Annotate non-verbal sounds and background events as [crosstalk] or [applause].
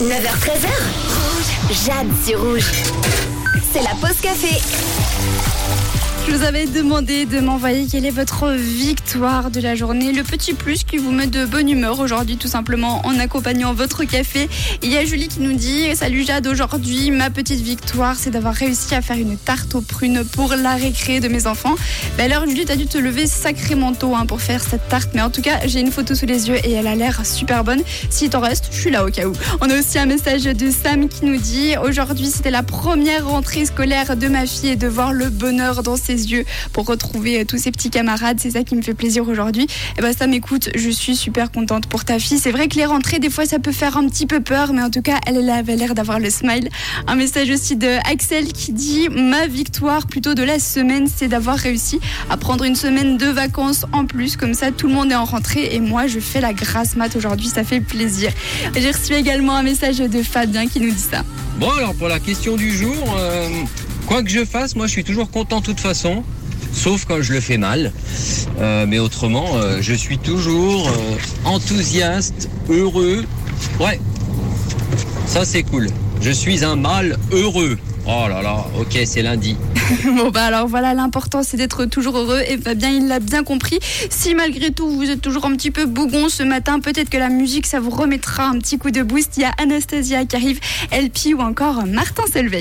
9h13h. Rouge. Jade rouge. C'est la pause café. Je vous avais demandé de m'envoyer quelle est votre victoire de la journée, le petit plus qui vous met de bonne humeur aujourd'hui tout simplement en accompagnant votre café. Il y a Julie qui nous dit Salut Jade, aujourd'hui ma petite victoire c'est d'avoir réussi à faire une tarte aux prunes pour la récré de mes enfants. Ben alors Julie, t'as dû te lever sacrément tôt hein, pour faire cette tarte, mais en tout cas j'ai une photo sous les yeux et elle a l'air super bonne. S'il t'en reste, je suis là au cas où. On a aussi un message de Sam qui nous dit Aujourd'hui c'était la première rentrée scolaire de ma fille et de voir le bonheur dans ses yeux pour retrouver euh, tous ses petits camarades. C'est ça qui me fait plaisir aujourd'hui. Et ben ça m'écoute, je suis super contente pour ta fille. C'est vrai que les rentrées, des fois, ça peut faire un petit peu peur, mais en tout cas, elle avait l'air d'avoir le smile. Un message aussi de Axel qui dit ma victoire plutôt de la semaine, c'est d'avoir réussi à prendre une semaine de vacances en plus. Comme ça, tout le monde est en rentrée et moi, je fais la grasse mat aujourd'hui. Ça fait plaisir. J'ai reçu également un message de Fabien qui nous dit ça. Bon, alors pour la question du jour, euh, quoi que je fasse, moi je suis toujours content de toute façon, sauf quand je le fais mal. Euh, mais autrement, euh, je suis toujours euh, enthousiaste, heureux. Ouais, ça c'est cool. Je suis un mâle heureux. Oh là là, ok, c'est lundi. [laughs] Bon bah alors voilà, l'important c'est d'être toujours heureux et Fabien il l'a bien compris. Si malgré tout vous êtes toujours un petit peu bougon ce matin, peut-être que la musique ça vous remettra un petit coup de boost. Il y a Anastasia qui arrive, LP ou encore Martin Selveig.